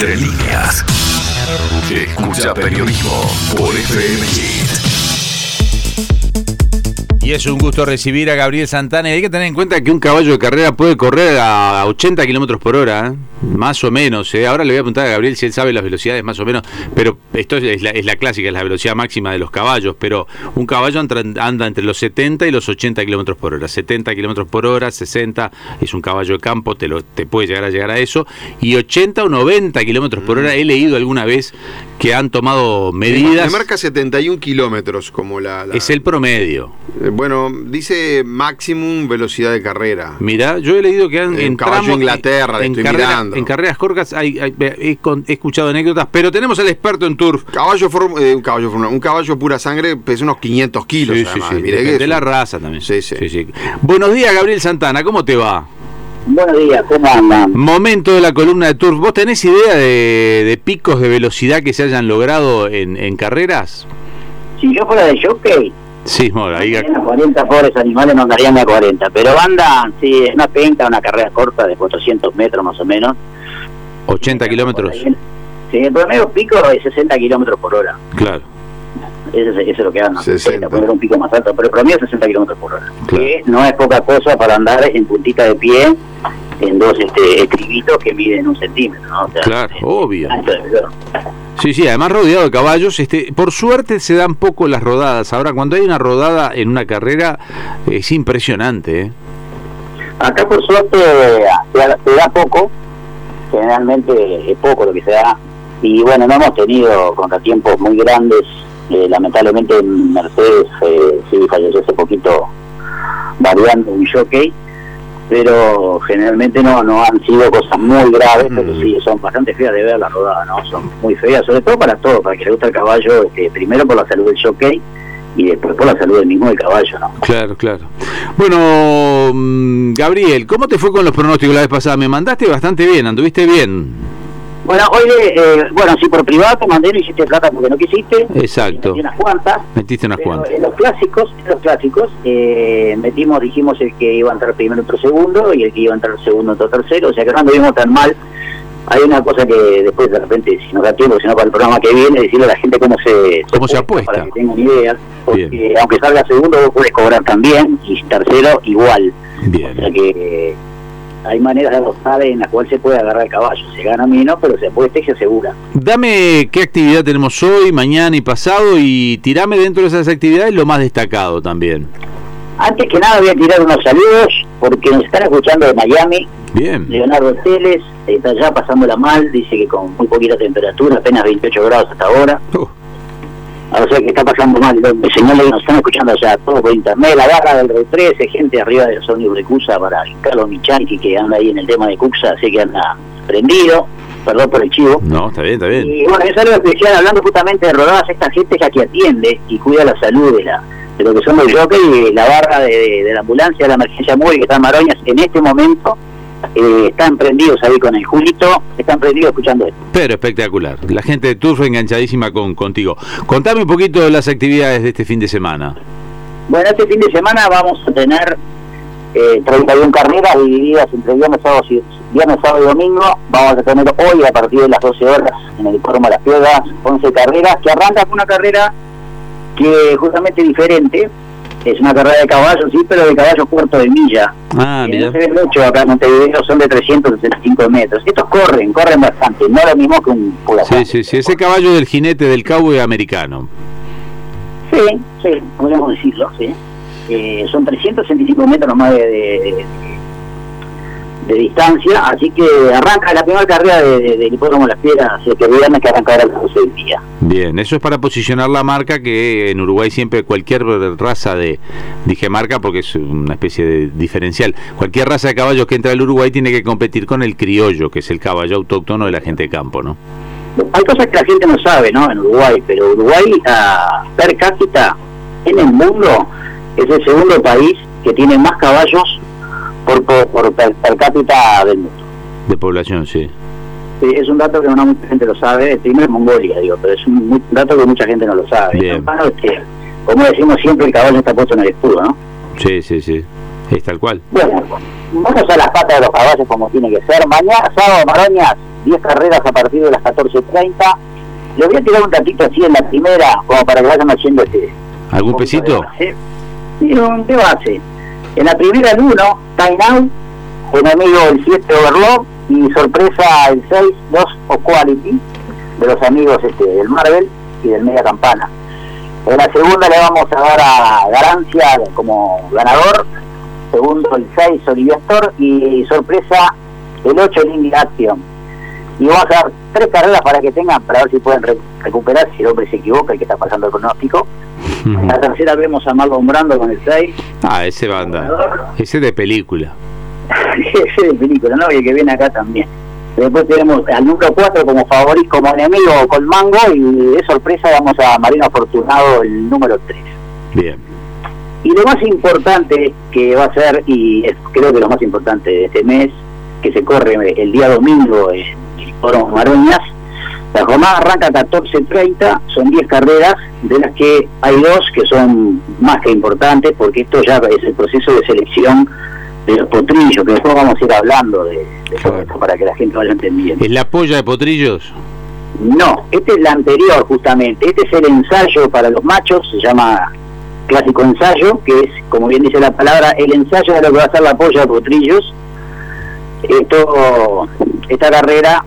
Entre líneas. Escucha periodismo por FM. Y es un gusto recibir a Gabriel Santana. Hay que tener en cuenta que un caballo de carrera puede correr a 80 kilómetros por hora, ¿eh? Más o menos. ¿eh? Ahora le voy a preguntar a Gabriel si él sabe las velocidades más o menos. Pero esto es la, es la clásica, es la velocidad máxima de los caballos. Pero un caballo anda, anda entre los 70 y los 80 kilómetros por hora. 70 kilómetros por hora, 60 es un caballo de campo, te, lo, te puede llegar a llegar a eso. Y 80 o 90 kilómetros por hora, he leído alguna vez que han tomado medidas. Me marca 71 kilómetros como la, la- Es el promedio. Eh, Bueno, dice maximum velocidad de carrera. Mira, yo he leído que han En en caballo tramos- Inglaterra, le en, estoy mirando. En carreras cortas hay, hay- he, con- he escuchado anécdotas, pero tenemos al experto en turf. Caballo, eh, un caballo, un caballo pura sangre pesa unos 500 kilos. Sí, además. de, la raza también. Sí, sí. Buenos días, Gabriel Santana, ¿cómo te va? Buenos días, ¿cómo andan? Momento de la columna de turf. ¿Vos tenés idea de, de picos de velocidad que se hayan logrado en, en carreras? Si yo fuera de jockey, Sí, bueno, ahí a 40 pobres animales no andarían a 40, pero andan, sí, es una penca, una carrera corta de 400 metros más o menos. 80 kilómetros. Sí, el promedio pico es 60 kilómetros por hora. Claro, Eso es, eso es lo que andan. 60. poner un pico más alto, pero el promedio es 60 kilómetros por hora. Claro. Que no es poca cosa para andar en puntita de pie en dos este, estribitos que miden un centímetro, ¿no? O sea, claro, obvio. Sí, sí, además rodeado de caballos, este, por suerte se dan poco las rodadas. Ahora, cuando hay una rodada en una carrera, es impresionante, ¿eh? Acá por suerte se da poco, generalmente es poco lo que se da, y bueno, no hemos tenido contratiempos muy grandes, eh, lamentablemente Mercedes eh, sí falleció hace poquito variando un jockey, pero generalmente no no han sido cosas muy graves, pero sí son bastante feas de ver la rodada, ¿no? Son muy feas, sobre todo para todo, para que le guste el caballo, este, primero por la salud del jockey y después por la salud del mismo del caballo, ¿no? Claro, claro. Bueno, mm, Gabriel, ¿cómo te fue con los pronósticos la vez pasada? Me mandaste bastante bien, anduviste bien. Bueno, hoy, eh, bueno, si por privado te mandé, no hiciste plata porque no quisiste. Exacto. Metí unas cuantas. Metiste unas cuantas. En los clásicos, en los clásicos, eh, metimos, dijimos el que iba a entrar primero entró segundo y el que iba a entrar segundo entró tercero, o sea que no anduvimos tan mal. Hay una cosa que después de repente, si no da tiempo, sino para el programa que viene, decirle a la gente cómo se, ¿Cómo se apuesta? Para que tengan idea. Porque Bien. aunque salga segundo, vos puedes cobrar también, y tercero, igual. O Bien. sea que hay maneras de apostar en las cuales se puede agarrar el caballo. Se gana menos, pero se apuesta y se asegura. Dame qué actividad tenemos hoy, mañana y pasado y tirame dentro de esas actividades lo más destacado también. Antes que nada voy a tirar unos saludos porque nos están escuchando de Miami. Bien. Leonardo Teles está ya pasándola mal, dice que con muy poquita temperatura, apenas 28 grados hasta ahora. Uh, O sea que está pasando mal. El señor que nos están escuchando allá todo por internet, la garra del 13, gente arriba de los ómnibus de para Carlos Michanki que anda ahí en el tema de Cusa, así que anda prendido. Perdón por el chivo. no, está bien, está bien. Y bueno, es algo especial, hablando justamente de rodadas, esta gente es la que atiende y cuida la salud de la de lo que son los jockeys y la barra de, de- de la ambulancia de la emergencia móvil que está en Maroñas en este momento eh, están prendidos ahí con el Julito, están prendidos escuchando esto. Pero espectacular. La gente de Turf enganchadísima con, contigo. Contame un poquito de las actividades de este fin de semana. Bueno, este fin de semana vamos a tener eh, 31 carreras divididas entre viernes, sábado, y, viernes, sábado y domingo. Vamos a tener hoy a partir de las 12 horas en el de Las Piedras 11 carreras, que arranca con una carrera que justamente diferente. Es una carrera de caballos, sí, pero de caballos cuarto de milla. Ah, mira. no se ve mucho acá en Montevideo, son de 365 metros. Estos corren, corren bastante, no lo mismo que un pura Sí, sí, sí. Ese caballo del jinete del cowboy americano. Sí, sí, podríamos decirlo, sí. Eh, son 365 metros más de, de, de distancia, así que arranca la primera carrera de, de- del hipódromo Las Piedras, así que viernes que arranca ahora a las 12 del día. Bien, eso es para posicionar la marca que en Uruguay siempre cualquier raza de, dije marca porque es una especie de diferencial, cualquier raza de caballos que entra al Uruguay tiene que competir con el criollo, que es el caballo autóctono de la gente de campo, ¿no? Hay cosas que la gente no sabe, ¿no? En Uruguay, pero Uruguay a per cápita en el mundo es el segundo país que tiene más caballos por, por, por per, per cápita del mundo. De población, sí. Sí, es un dato que no mucha gente lo sabe. Primero es Mongolia, digo, pero es un dato que mucha gente no lo sabe. Bien. Lo es que, como decimos siempre, el caballo está puesto en el escudo, ¿no? Sí, sí, sí. Es tal cual. Bueno, vamos a las patas de los caballos como tiene que ser. Mañana, sábado, Maroñas, 10 carreras a partir de las 14.30. Les voy a tirar un ratito así en la primera, como para que vayan haciendo este... ¿Algún pesito? Sí, un de base. En la primera el 1, Time Out, enemigo el 7 Overlord y sorpresa el 6, 2 o Quality, de los amigos este, del Marvel y del Media Campana. En la segunda le vamos a dar a Garancia como ganador, segundo el 6 Olivia Store y sorpresa el 8 Lindy Action. Y vamos a dar tres carreras para que tengan, para ver si pueden re- recuperar, si el hombre se equivoca, el que está pasando el pronóstico. En la tercera vemos a Marlon Brando con el 6, Ah, ese va a andar. Ese de película. ese de película, ¿no? Y el que viene acá también. Después tenemos al número 4 como favorito, como enemigo con Mango y de sorpresa vamos a Marino Afortunado el número 3. Bien. Y lo más importante que va a ser, y es creo que lo más importante de este mes, que se corre el día domingo en Foro Maroñas, la jornada arranca a 14.30, son 10 carreras, de las que hay dos que son más que importantes, porque esto ya es el proceso de selección de los potrillos, que después vamos a ir hablando de, de todo esto para que la gente vaya entendiendo. ¿Es la polla de potrillos? No, este es la anterior justamente. Este es el ensayo para los machos, se llama clásico ensayo, que es, como bien dice la palabra, el ensayo de lo que va a ser la polla de potrillos. Esto, esta carrera,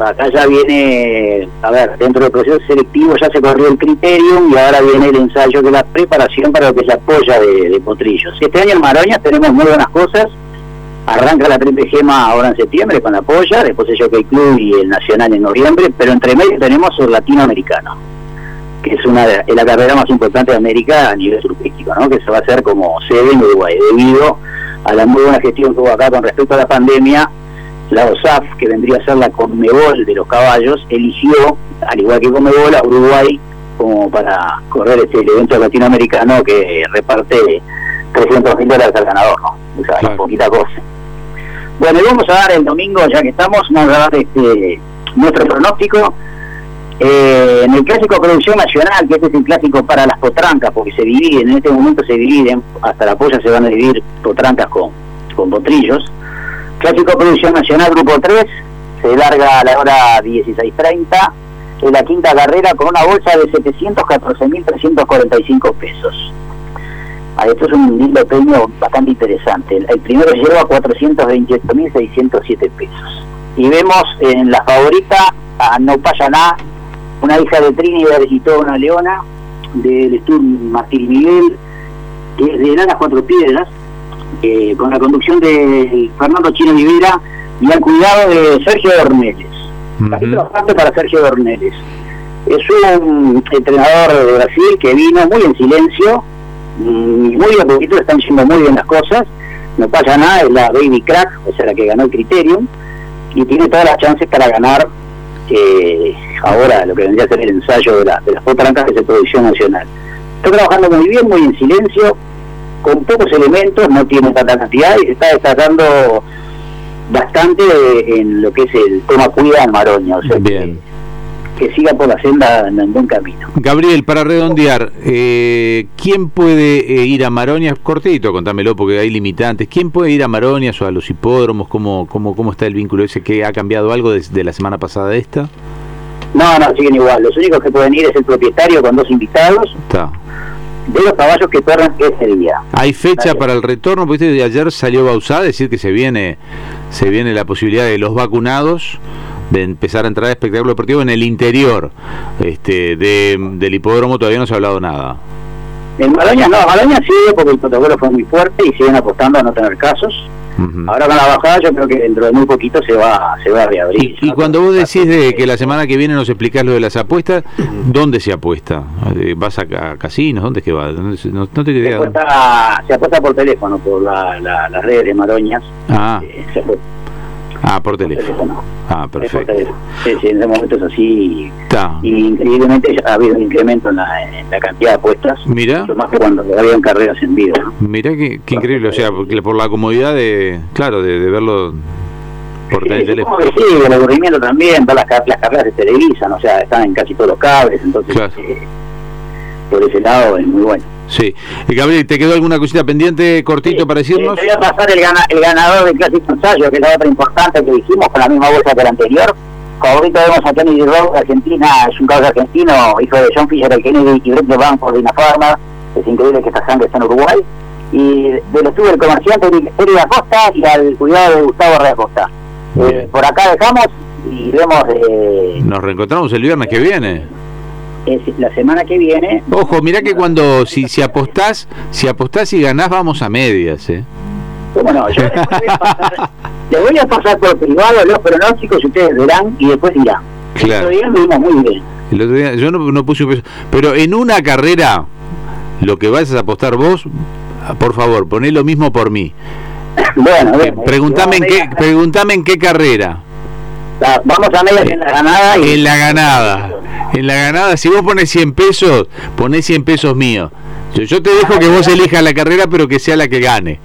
acá ya viene, a ver, dentro del proceso selectivo ya se corrió el criterium y ahora viene el ensayo de la preparación para lo que es la polla de, de potrillos. Este año en Maroñas tenemos muy buenas cosas. Arranca la triple gema ahora en septiembre con la polla, después el Jockey Club y el Nacional en noviembre, pero entre medio tenemos el latinoamericano, que es una es la carrera más importante de América a nivel turístico, ¿no? que se va a hacer como sede en Uruguay, debido a la muy buena gestión que hubo acá con respecto a la pandemia. La OSAF, que vendría a ser la Conmebol de los caballos, eligió, al igual que Conmebol, a Uruguay como para correr este el evento latinoamericano que reparte 300 mil dólares al ganador, ¿no? O sea, Claro. es poquita cosa. Bueno, y vamos a dar el domingo, ya que estamos, vamos a dar este, nuestro pronóstico. Eh, en el clásico Producción Nacional, que este es el clásico para las potrancas, porque se dividen, en este momento se dividen, hasta la polla se van a dividir potrancas con, con potrillos. Clásico Producción Nacional Grupo 3, se larga a la hora 16.30, en la quinta carrera con una bolsa de 714.345 pesos. Esto es un lindo premio bastante interesante. El, primero llegó a 428.607 pesos. Y vemos en la favorita a No Payaná, una hija de Trinidad y toda una leona, del Sturm Martín Miguel, que es de Lanas Cuatro Piedras, eh, con la conducción de Fernando Chino Rivera y al cuidado de Sergio Dorneles. Capítulo aparte para Sergio Dorneles. Es un entrenador de Brasil que vino muy en silencio, mm, y muy a poquito están yendo muy bien las cosas. No pasa nada, es la Baby Crack, o sea, la que ganó el Criterium, y tiene todas las chances para ganar eh, ahora lo que vendría a ser el ensayo de, la, de las potrancas que es de producción nacional. Está trabajando muy bien, muy en silencio, con pocos elementos, no tiene tanta cantidad y se está destacando bastante en lo que es el tema cuida en Maroña. O sea, que- Bien. que siga por la senda en buen camino. Gabriel, para redondear, eh, ¿quién puede eh, ir a Maronias? Cortito, contámelo, porque hay limitantes. ¿Quién puede ir a Maronias o a los hipódromos? ¿Cómo, cómo, cómo está el vínculo ese? ¿Que ha cambiado algo desde la semana pasada de esta? No, no, siguen igual. Los únicos que pueden ir es el propietario con dos invitados Está. De los caballos que corren ese día. ¿Hay fecha para el retorno? Porque viste, ayer salió Bausá a decir que se viene, se viene la posibilidad de los vacunados de empezar a entrar a espectáculo deportivo en el interior este, de- del hipódromo. Todavía no se ha hablado nada. En Maloña no, Maloña sigue porque el protocolo fue muy fuerte y siguen apostando a no tener casos. Ahora con la bajada yo creo que dentro de muy poquito se va se va a reabrir. Y, y cuando vos decís de que la semana que viene nos explicás lo de las apuestas, ¿dónde se apuesta? Eh, ¿Vas a, a casinos? ¿Dónde es que vas? ¿Dónde se- No, no te se apuesta, se apuesta por teléfono, por la, la- las redes de Maroñas. Ah, Eh, se apuesta ah, por por teléfono. teléfono. Ah, Es por perfecto. teléfono. Sí, sí, en ese momento es así. Está. Y increíblemente ha habido un incremento en la, en la cantidad de apuestas. Mira, Mucho más que cuando habían carreras en vivo. ¿no? mira qué, qué increíble. O sea, porque por la comodidad de, claro, de, de verlo por Sí, el teléfono. sí, el aburrimiento también, todas las, las carreras se televisan, o sea, están en casi todos los cables, entonces Claro. eh, por ese lado es muy bueno. Sí. Eh, Gabriel, ¿te quedó alguna cosita pendiente, cortito, para decirnos? Te voy a pasar el, gana- el ganador del clásico ensayo, que es la otra importante que dijimos, con la misma bolsa que la anterior. Ahorita vemos a Kennedy Rowe, de Argentina, es un caballo argentino, hijo de John Fisher el Kennedy y Brett de Van por Dina Farma. Es increíble que esta sangre está en Uruguay. Y de los tuve el comerciante Eric Acosta y al cuidado de Gustavo Reacosta. Eh, por acá dejamos y vemos eh, Nos reencontramos el viernes que viene. Es la semana que viene. Ojo, mirá que cuando, si, si apostás, si apostás y ganás, vamos a medias, ¿eh? ¿Cómo no? Yo les voy a pasar, les voy a pasar por privado los pronósticos y ustedes verán y después dirán. Claro. El otro día muy bien. El otro día, yo no, no puse un peso. Pero en una carrera, lo que vas a apostar vos, por favor, poné lo mismo por mí. Bueno, bien. Preguntame en qué, preguntame en qué carrera. La- Vamos a medias en la ganada y En la ganada. En la ganada, si vos pones 100 pesos, ponés 100 pesos míos. Yo, yo te dejo que vos elijas la carrera, pero que sea la que gane.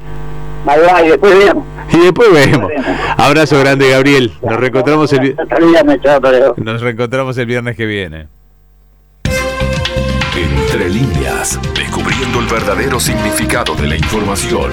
Va, y después vemos. Y después vemos. Abrazo grande, Gabriel. Nos reencontramos el, nos reencontramos el viernes que viene. Entre líneas, descubriendo el verdadero significado de la información.